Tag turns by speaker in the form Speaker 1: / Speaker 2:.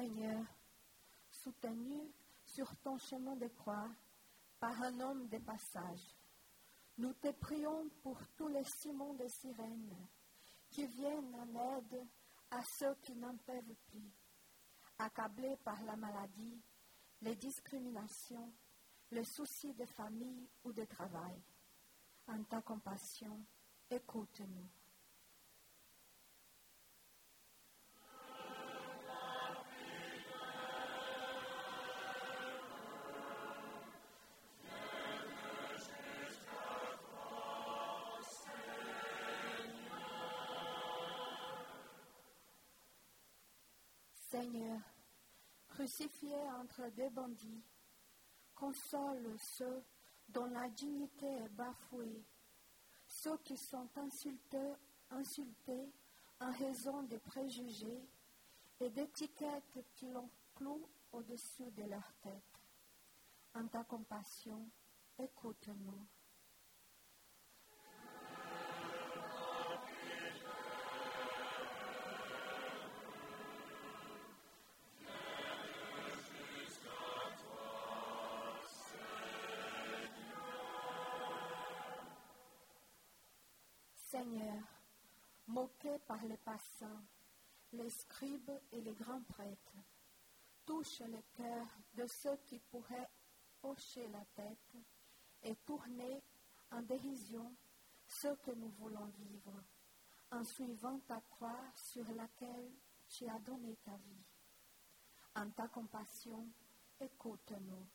Speaker 1: Seigneur, soutenu sur ton chemin de croix par un homme de passage, nous te prions pour tous les Simons de sirènes qui viennent en aide à ceux qui n'en peuvent plus, accablés par la maladie, les discriminations, les soucis de famille ou de travail. En ta compassion, écoute-nous. Seigneur, crucifié entre deux bandits, console ceux dont la dignité est bafouée, ceux qui sont insultés, en raison des préjugés et d'étiquettes qui l'ont au-dessus de leur tête. En ta compassion, écoute-nous. Seigneur, moqué par les passants, les scribes et les grands prêtres, touche le cœur de ceux qui pourraient hocher la tête et tourner en dérision ce que nous voulons vivre, en suivant ta croix sur laquelle tu as donné ta vie. En ta compassion, écoute-nous.